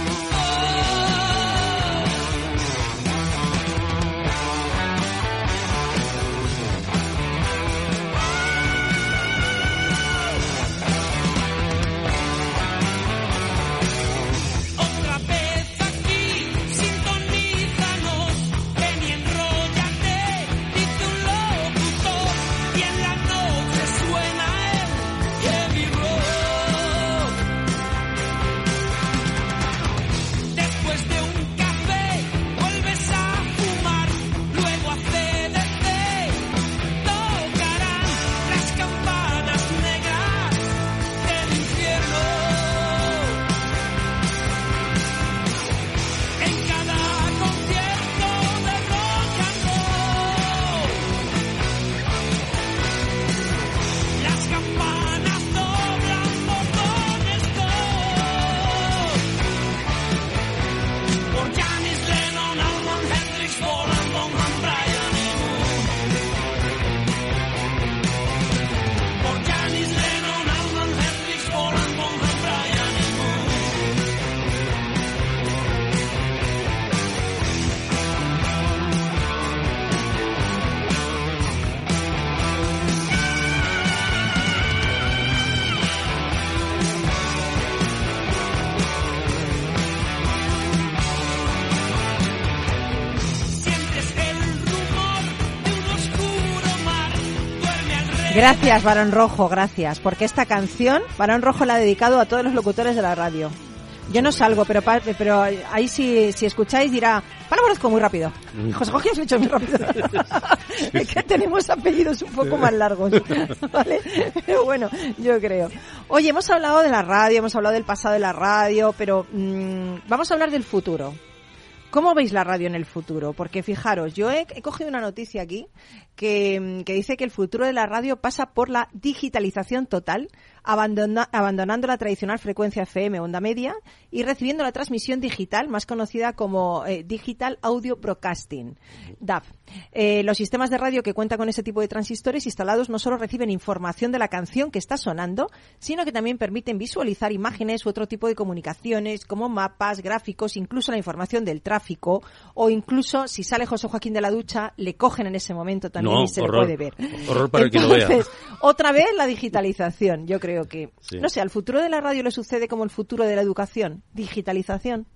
A: Gracias, Barón Rojo, gracias. Porque esta canción, Barón Rojo la ha dedicado a todos los locutores de la radio. Yo no salgo, pero pero ahí si, si escucháis dirá, conozco muy rápido. Mm. José Jorge has hecho muy rápido. es que tenemos apellidos un poco más largos. ¿Vale? Pero bueno, yo creo. Oye, hemos hablado de la radio, hemos hablado del pasado de la radio, pero mmm, vamos a hablar del futuro. ¿Cómo veis la radio en el futuro? Porque fijaros, yo he, cogido una noticia aquí que, que, dice que el futuro de la radio pasa por la digitalización total abandonando la tradicional frecuencia FM onda media y recibiendo la transmisión digital, más conocida como eh, Digital Audio Broadcasting, DAB. Eh, los sistemas de radio que cuentan con ese tipo de transistores instalados no solo reciben información de la canción que está sonando, sino que también permiten visualizar imágenes u otro tipo de comunicaciones como mapas, gráficos, incluso la información del tráfico o incluso si sale José Joaquín de la ducha, le cogen en ese momento también y se le puede ver.
F: Horror para el que lo vea.
A: Otra vez la digitalización, yo creo creo que, no sé, al futuro de la radio le sucede como el futuro de la educación, digitalización.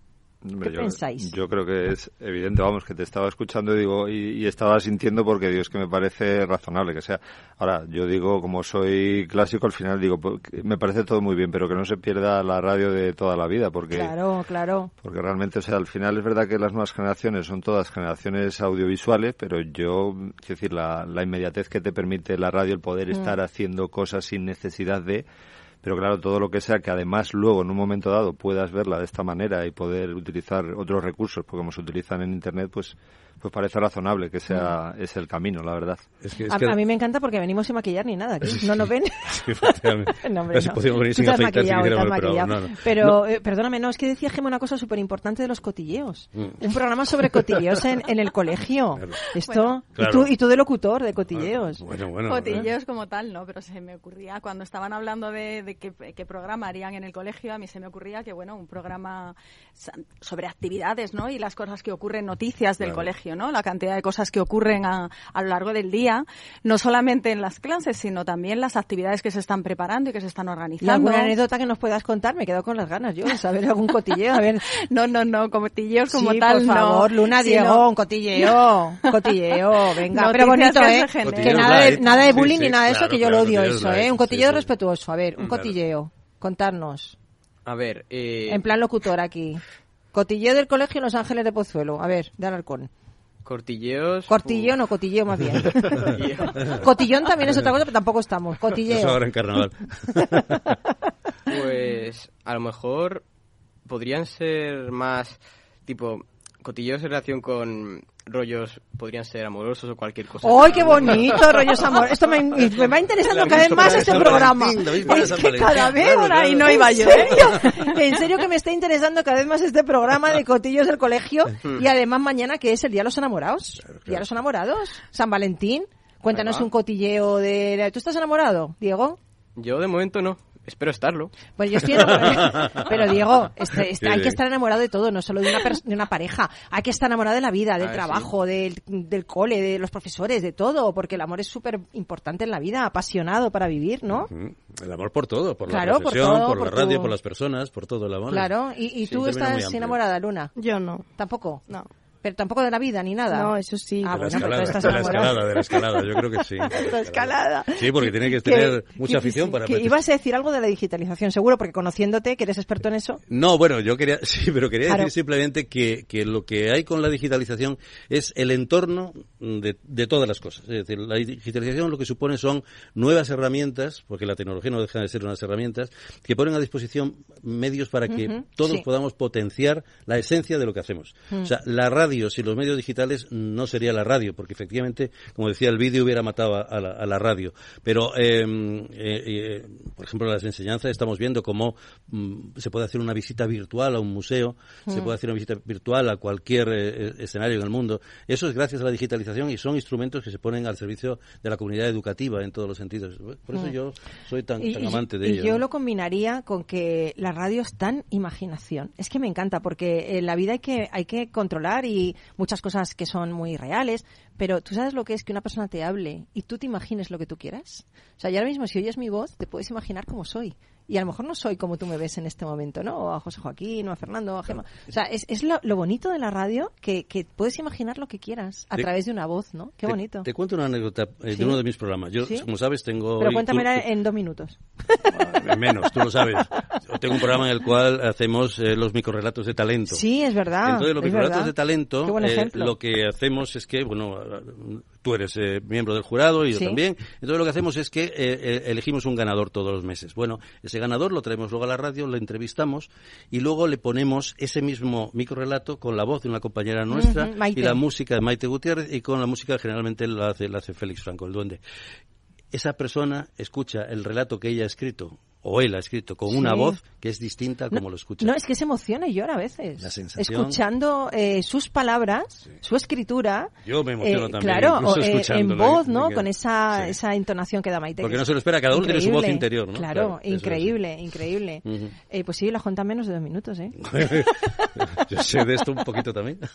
A: ¿Qué
C: yo,
A: pensáis?
C: Yo creo que es evidente, vamos, que te estaba escuchando y digo y, estaba sintiendo porque Dios que me parece razonable que sea. Ahora, yo digo, como soy clásico, al final digo, pues, me parece todo muy bien, pero que no se pierda la radio de toda la vida, porque
A: claro, claro,
C: porque realmente, o sea, al final es verdad que las nuevas generaciones son todas generaciones audiovisuales, pero yo, quiero decir, la, la inmediatez que te permite la radio, el poder mm. estar haciendo cosas sin necesidad de pero claro, todo lo que sea que además luego en un momento dado puedas verla de esta manera y poder utilizar otros recursos, porque como se utilizan en Internet, pues pues parece razonable que sea mm. es el camino, la verdad.
A: a, mí me encanta porque venimos sin maquillar ni nada. ¿No nos ven?
F: no, hombre, no. venir sin afeitar
A: si pero, eh, perdóname, no, es que decía Gemma una cosa súper importante de los cotilleos. Mm. Un programa sobre cotilleos en, en el colegio. Esto, y, tú, y tú de locutor de cotilleos.
E: Bueno, bueno, cotilleos como tal, no, pero se me ocurría, cuando estaban hablando de, de qué, qué programa harían en el colegio, a mí se me ocurría que, bueno, un programa sobre actividades, ¿no? Y las cosas que ocurren, noticias del colegio la cantidad de cosas que ocurren a, a, lo largo del día, no solamente en las clases, sino también las actividades que se están preparando y que se están organizando.
A: ¿Y alguna anécdota que nos puedas contar? Me quedo con las ganas yo de saber algún cotilleo. A ver.
E: no, no, no, cotilleos como tal,
A: por favor, Luna, Diego, un cotilleo, cotilleo, venga, pero bonito, ¿eh? Que nada de, nada de bullying ni nada de eso, que yo lo odio eso, ¿eh? Un cotilleo respetuoso, a ver, un cotilleo, contarnos.
H: A ver, eh...
A: En plan locutor aquí. Cotilleo del colegio Los Ángeles de Pozuelo. A ver, de Alarcón.
H: Cortilleos.
A: Cortillón o cotilleo más bien. Cotillón también es otra cosa, pero tampoco estamos. Cotilleo.
F: Eso ahora en carnaval.
H: pues a lo mejor podrían ser más tipo cotilleos en relación con rollos podrían ser amorosos o cualquier cosa.
A: ¡Ay, qué bonito! rollos amorosos. Esto me, me, va interesando cada vez más este programa. Es que cada vez, ahí no iba yo. ¿En serio? en serio que me está interesando cada vez más este programa de cotillos del colegio y además mañana que es el Día de los Enamorados. Día de los Enamorados. San Valentín. Cuéntanos un cotilleo de... ¿Tú estás enamorado, Diego?
H: Yo de momento no. Espero estarlo.
A: Pues yo estoy enamorado. Pero Diego, este, este, hay que estar enamorado de todo, no solo de una, de una pareja. Hay que estar enamorado de la vida, del ah, trabajo, del, del, cole, de los profesores, de todo, porque el amor es súper importante en la vida, apasionado para vivir, ¿no?
F: El amor por todo, por la profesión, por, la radio, por las personas, por todo el amor.
A: Claro, y, y tú estás enamorada, Luna.
I: Yo no.
A: ¿Tampoco?
I: No
A: pero tampoco de la vida ni nada.
I: No, eso sí.
F: Ah, de, la escalada, de la escalada, de la escalada, yo creo que sí.
A: la escalada.
F: Sí, porque tiene que tener mucha afición para...
A: Que ibas a decir algo de la digitalización, seguro, porque conociéndote, que eres experto en eso.
F: No, bueno, yo quería, sí, pero quería decir simplemente que, que lo que hay con la digitalización es el entorno de, de todas las cosas. Es decir, la digitalización lo que supone son nuevas herramientas, porque la tecnología no deja de ser unas herramientas, que ponen a disposición medios para que todos podamos potenciar la esencia de lo que hacemos. Mm. O sea, la radio, si los medios digitales no sería la radio, porque efectivamente, como decía, el vídeo hubiera matado a la, radio. Pero, em, eh, eh, por ejemplo, en las enseñanzas estamos viendo cómo mm, se puede hacer una visita virtual a un museo, se puede hacer una visita virtual a cualquier eh, escenario en el mundo. Eso es gracias a la digitalización y son instrumentos que se ponen al servicio de la comunidad educativa en todos los sentidos. Por eso mm. yo soy tan, amante de ello.
A: Y yo lo combinaría con que la radio es tan imaginación. Es que me encanta, porque en la vida hay que, hay que controlar y, y muchas cosas que son muy reales, pero tú sabes lo que es que una persona te hable y tú te imagines lo que tú quieras. O sea, ya ahora mismo si oyes mi voz, te puedes imaginar cómo soy y a lo mejor no soy como tú me ves en este momento, ¿no? O a José Joaquín, o a Fernando, o a Gemma. O sea, es, es lo, bonito de la radio que, que, puedes imeginar lo que quieras a través de una voz, ¿no? Qué bonito.
F: Te, cuento una anécdota eh, de uno de mis programas. Yo, como sabes, tengo...
A: Pero cuéntamela en dos minutos.
F: Ah, menos, tú lo sabes. tengo un programa en el cual hacemos eh, los microrelatos de talento.
A: Sí, es verdad.
F: Entonces, los microrelatos de talento, eh, lo que hacemos es que, bueno, tú eres miembro del jurado y yo también. Entonces, lo que hacemos es que elegimos un ganador todos los meses. Bueno, ese ganador lo traemos luego a la radio, lo entrevistamos y luego le ponemos ese mismo microrelato con la voz de una compañera nuestra y la música de Maite Gutiérrez y con la música generalmente la hace, la hace Félix Franco, el duende. Esa persona escucha el relato que ella ha escrito o él ha escrito con una voz que es distinta como lo escucha.
A: No, es que se emociona y llora a veces.
F: La sensación.
A: Escuchando eh, sus palabras, su escritura.
F: Yo me emociono
A: eh,
F: también.
A: Claro, eh, en voz, ¿no? Con esa, esa entonación que da Maite.
F: Porque no se lo espera, cada uno tiene su voz interior, ¿no?
A: Claro, increíble, increíble. pues sí, la junta menos de dos minutos, ¿eh?
F: Yo sé de esto un poquito también.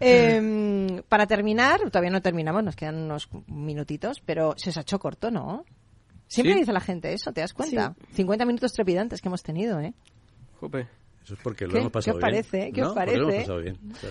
A: Em, para terminar, todavía no terminamos, nos quedan unos minutitos, pero se os ha hecho corto, ¿no? Siempre dice la gente eso, ¿te das cuenta? 50 minutos trepidantes que hemos tenido, ¿eh?
H: Jope.
F: Eso es porque lo hemos pasado
A: ¿Qué os parece? ¿Qué os parece?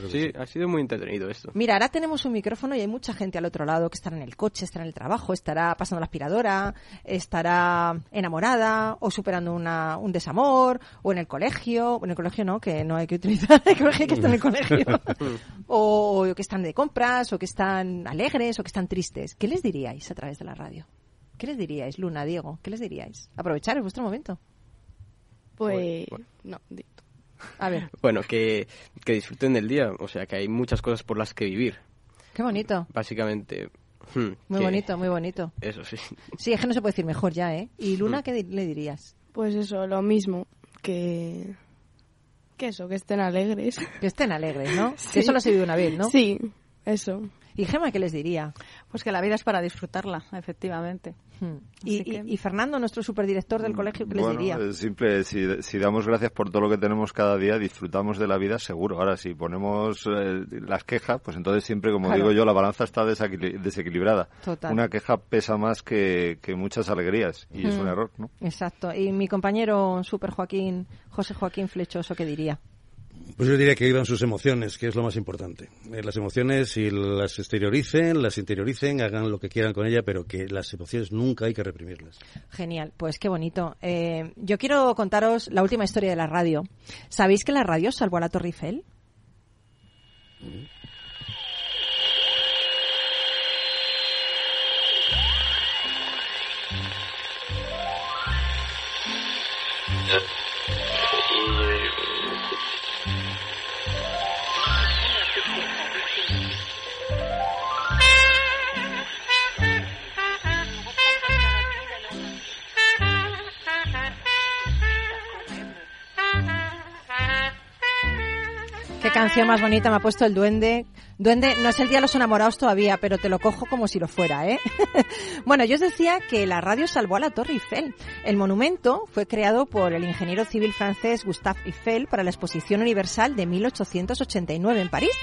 H: sí, ha sido muy entretenido esto.
A: Mira, ahora tenemos un micrófono y hay mucha gente al otro lado que estará en el coche, estará en el trabajo, estará pasando la aspiradora, estará enamorada o superando una, un desamor o en el colegio. En el colegio no, que no hay que utilizar el colegio que está en el colegio. o que están de compras o que están alegres o que están tristes. ¿Qué les diríais a través de la radio? ¿Qué les diríais, Luna, Diego? ¿Qué les diríais? Aprovechar es vuestro momento.
I: Pues, no,
A: A ver.
H: Bueno, que, que disfruten del día, o sea, que hay muchas cosas por las que vivir.
A: Qué bonito.
H: Básicamente.
A: Hmm, muy bonito, muy bonito.
H: Eso sí.
A: Sí, es que no se puede decir mejor ya, ¿eh? ¿Y Luna hmm. qué le dirías?
I: Pues eso, lo mismo, que... Que eso, que estén alegres.
A: Que estén alegres, ¿no? Que eso lo se vive una vez, ¿no?
I: Sí, eso.
A: ¿Y Gema qué les diría?
E: Pues que la vida es para disfrutarla, efectivamente.
A: Hmm. Y, Fernando, nuestro superdirector del colegio, ¿qué les diría?
C: Simple, si, damos gracias por todo lo que tenemos cada día, disfrutamos de la vida seguro. Ahora, si ponemos eh, las quejas, pues entonces siempre, como digo yo, la balanza está desequilibrada. Una queja pesa más que, muchas alegrías y es un hmm. error, ¿no?
A: Exacto. Y mi compañero Super Joaquín, José Joaquín Flechoso, ¿qué diría?
F: Pues yo diría que vivan sus emociones, que es lo más importante. Eh, las emociones, y las exterioricen, las interioricen, hagan lo que quieran con ella, pero que las emociones nunca hay que reprimirlas.
A: Genial, pues qué bonito. Eh, yo quiero contaros la última historia de la radio. ¿Sabéis que la radio salvó a la Torre Eiffel? Mm. Canción más bonita me ha puesto el duende. Duende, no es el día de los enamorados todavía, pero te lo cojo como si lo fuera, ¿eh? bueno, yo os decía que la radio salvó a la Torre Eiffel. El monumento fue creado por el ingeniero civil francés Gustave Eiffel para la Exposición Universal de 1889 en París.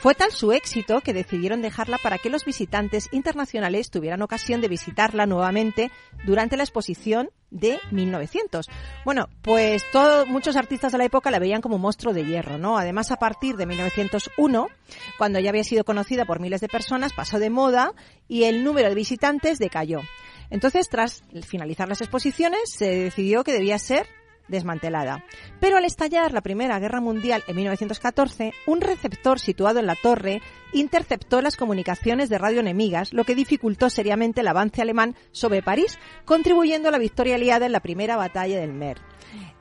A: Fue tal su éxito que decidieron dejarla para que los visitantes internacionales tuvieran ocasión de visitarla nuevamente durante la exposición de 1900. Bueno, pues todos, muchos artistas de la época la veían como un monstruo de hierro, ¿no? Además, a partir de 1901, cuando ya había sido conocida por miles de personas, pasó de moda y el número de visitantes decayó. Entonces, tras finalizar las exposiciones, se decidió que debía ser desmantelada. Pero al estallar la Primera Guerra Mundial en 1914, un receptor situado en la torre interceptó las comunicaciones de radio enemigas, lo que dificultó seriamente el avance alemán sobre París, contribuyendo a la victoria aliada en la primera batalla del Mer.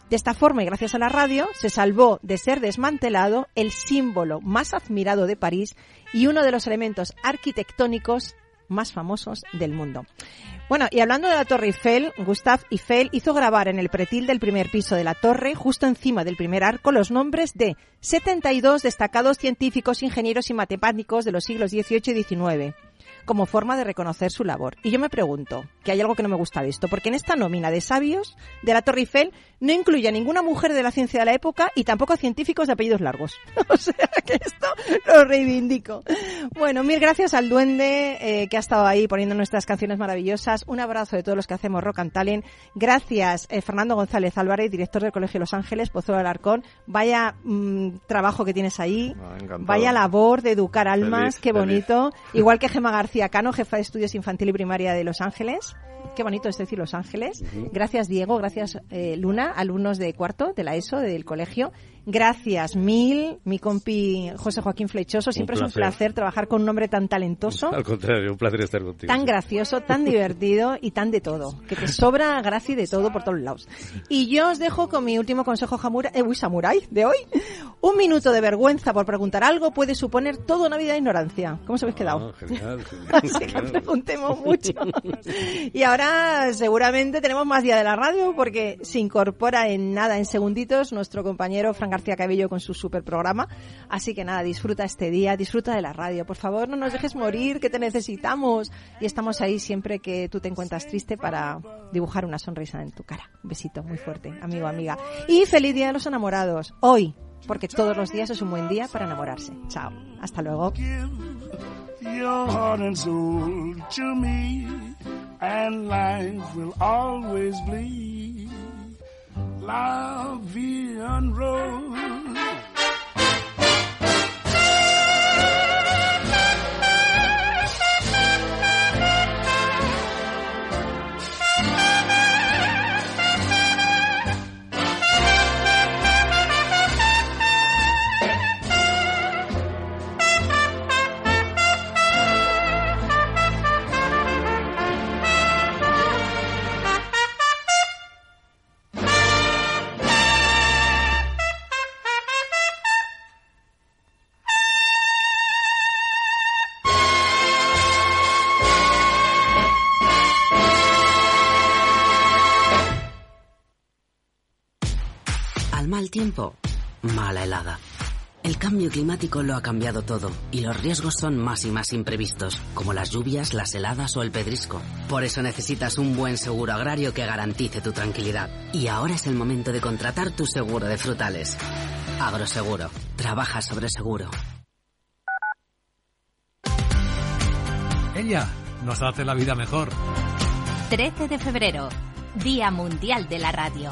A: De esta forma, y gracias a la radio, se salvó de ser desmantelado el símbolo más admirado de París y uno de los elementos arquitectónicos más famosos del mundo. Bueno, y hablando de la Torre Eiffel, Gustave Eiffel hizo grabar en el pretil del primer piso de la torre, justo encima del primer arco, los nombres de 72 destacados científicos, ingenieros y matemáticos de los siglos XVIII y XIX. Como forma de reconocer su labor. Y yo me pregunto, que hay algo que no me gusta de esto, porque en esta nómina de sabios de la Torre Eiffel no incluye a ninguna mujer de la ciencia de la época y tampoco a científicos de apellidos largos. o sea que esto lo reivindico. Bueno, mil gracias al duende eh, que ha estado ahí poniendo nuestras canciones maravillosas. Un abrazo de todos los que hacemos Rock and Talent. Gracias, eh, Fernando González Álvarez, director del Colegio Los Ángeles, Pozuelo Alarcón. Vaya mm, trabajo que tienes ahí. Ah, Vaya labor de educar almas. Qué bonito. Igual que Gema García Cano, jefa de estudios infantil y primaria de Los Ángeles. Qué bonito es decir Los Ángeles. Gracias Diego, gracias eh, Luna, alumnos de cuarto de la ESO, del colegio. Gracias mil, mi compi José Joaquín Flechoso. Siempre es un placer trabajar con un hombre tan talentoso.
F: Al contrario, un placer estar contigo.
A: Tan gracioso, tan divertido y tan de todo. Que te sobra gracia de todo por todos lados. Y yo os dejo con mi último consejo jamura, eh, uy, samurai de hoy. Un minuto de vergüenza por preguntar algo puede suponer toda una vida de ignorancia. ¿Cómo os habéis quedado?
F: Ah, genial,
A: Así que preguntemos mucho. y ahora seguramente tenemos más día de la radio porque se incorpora en nada, en segunditos, nuestro compañero Frank García Cabello con su super programa. Así que nada, disfruta este día, disfruta de la radio. Por favor, no nos dejes morir, que te necesitamos. Y estamos ahí siempre que tú te encuentras triste para dibujar una sonrisa en tu cara. Un besito muy fuerte, amigo, amiga. Y feliz día de los enamorados. Hoy, porque todos los días es un buen día para enamorarse. Chao. Hasta luego. La Vie en Rose.
L: Tiempo, mala helada. El cambio climático lo ha cambiado todo y los riesgos son más y más imprevistos, como las lluvias, las heladas o el pedrisco. Por eso necesitas un buen seguro agrario que garantice tu tranquilidad. Y ahora es el momento de contratar tu seguro de frutales. Agroseguro. Trabaja sobre seguro.
J: Ella nos hace la vida mejor.
K: 13 de febrero, Día Mundial de la Radio.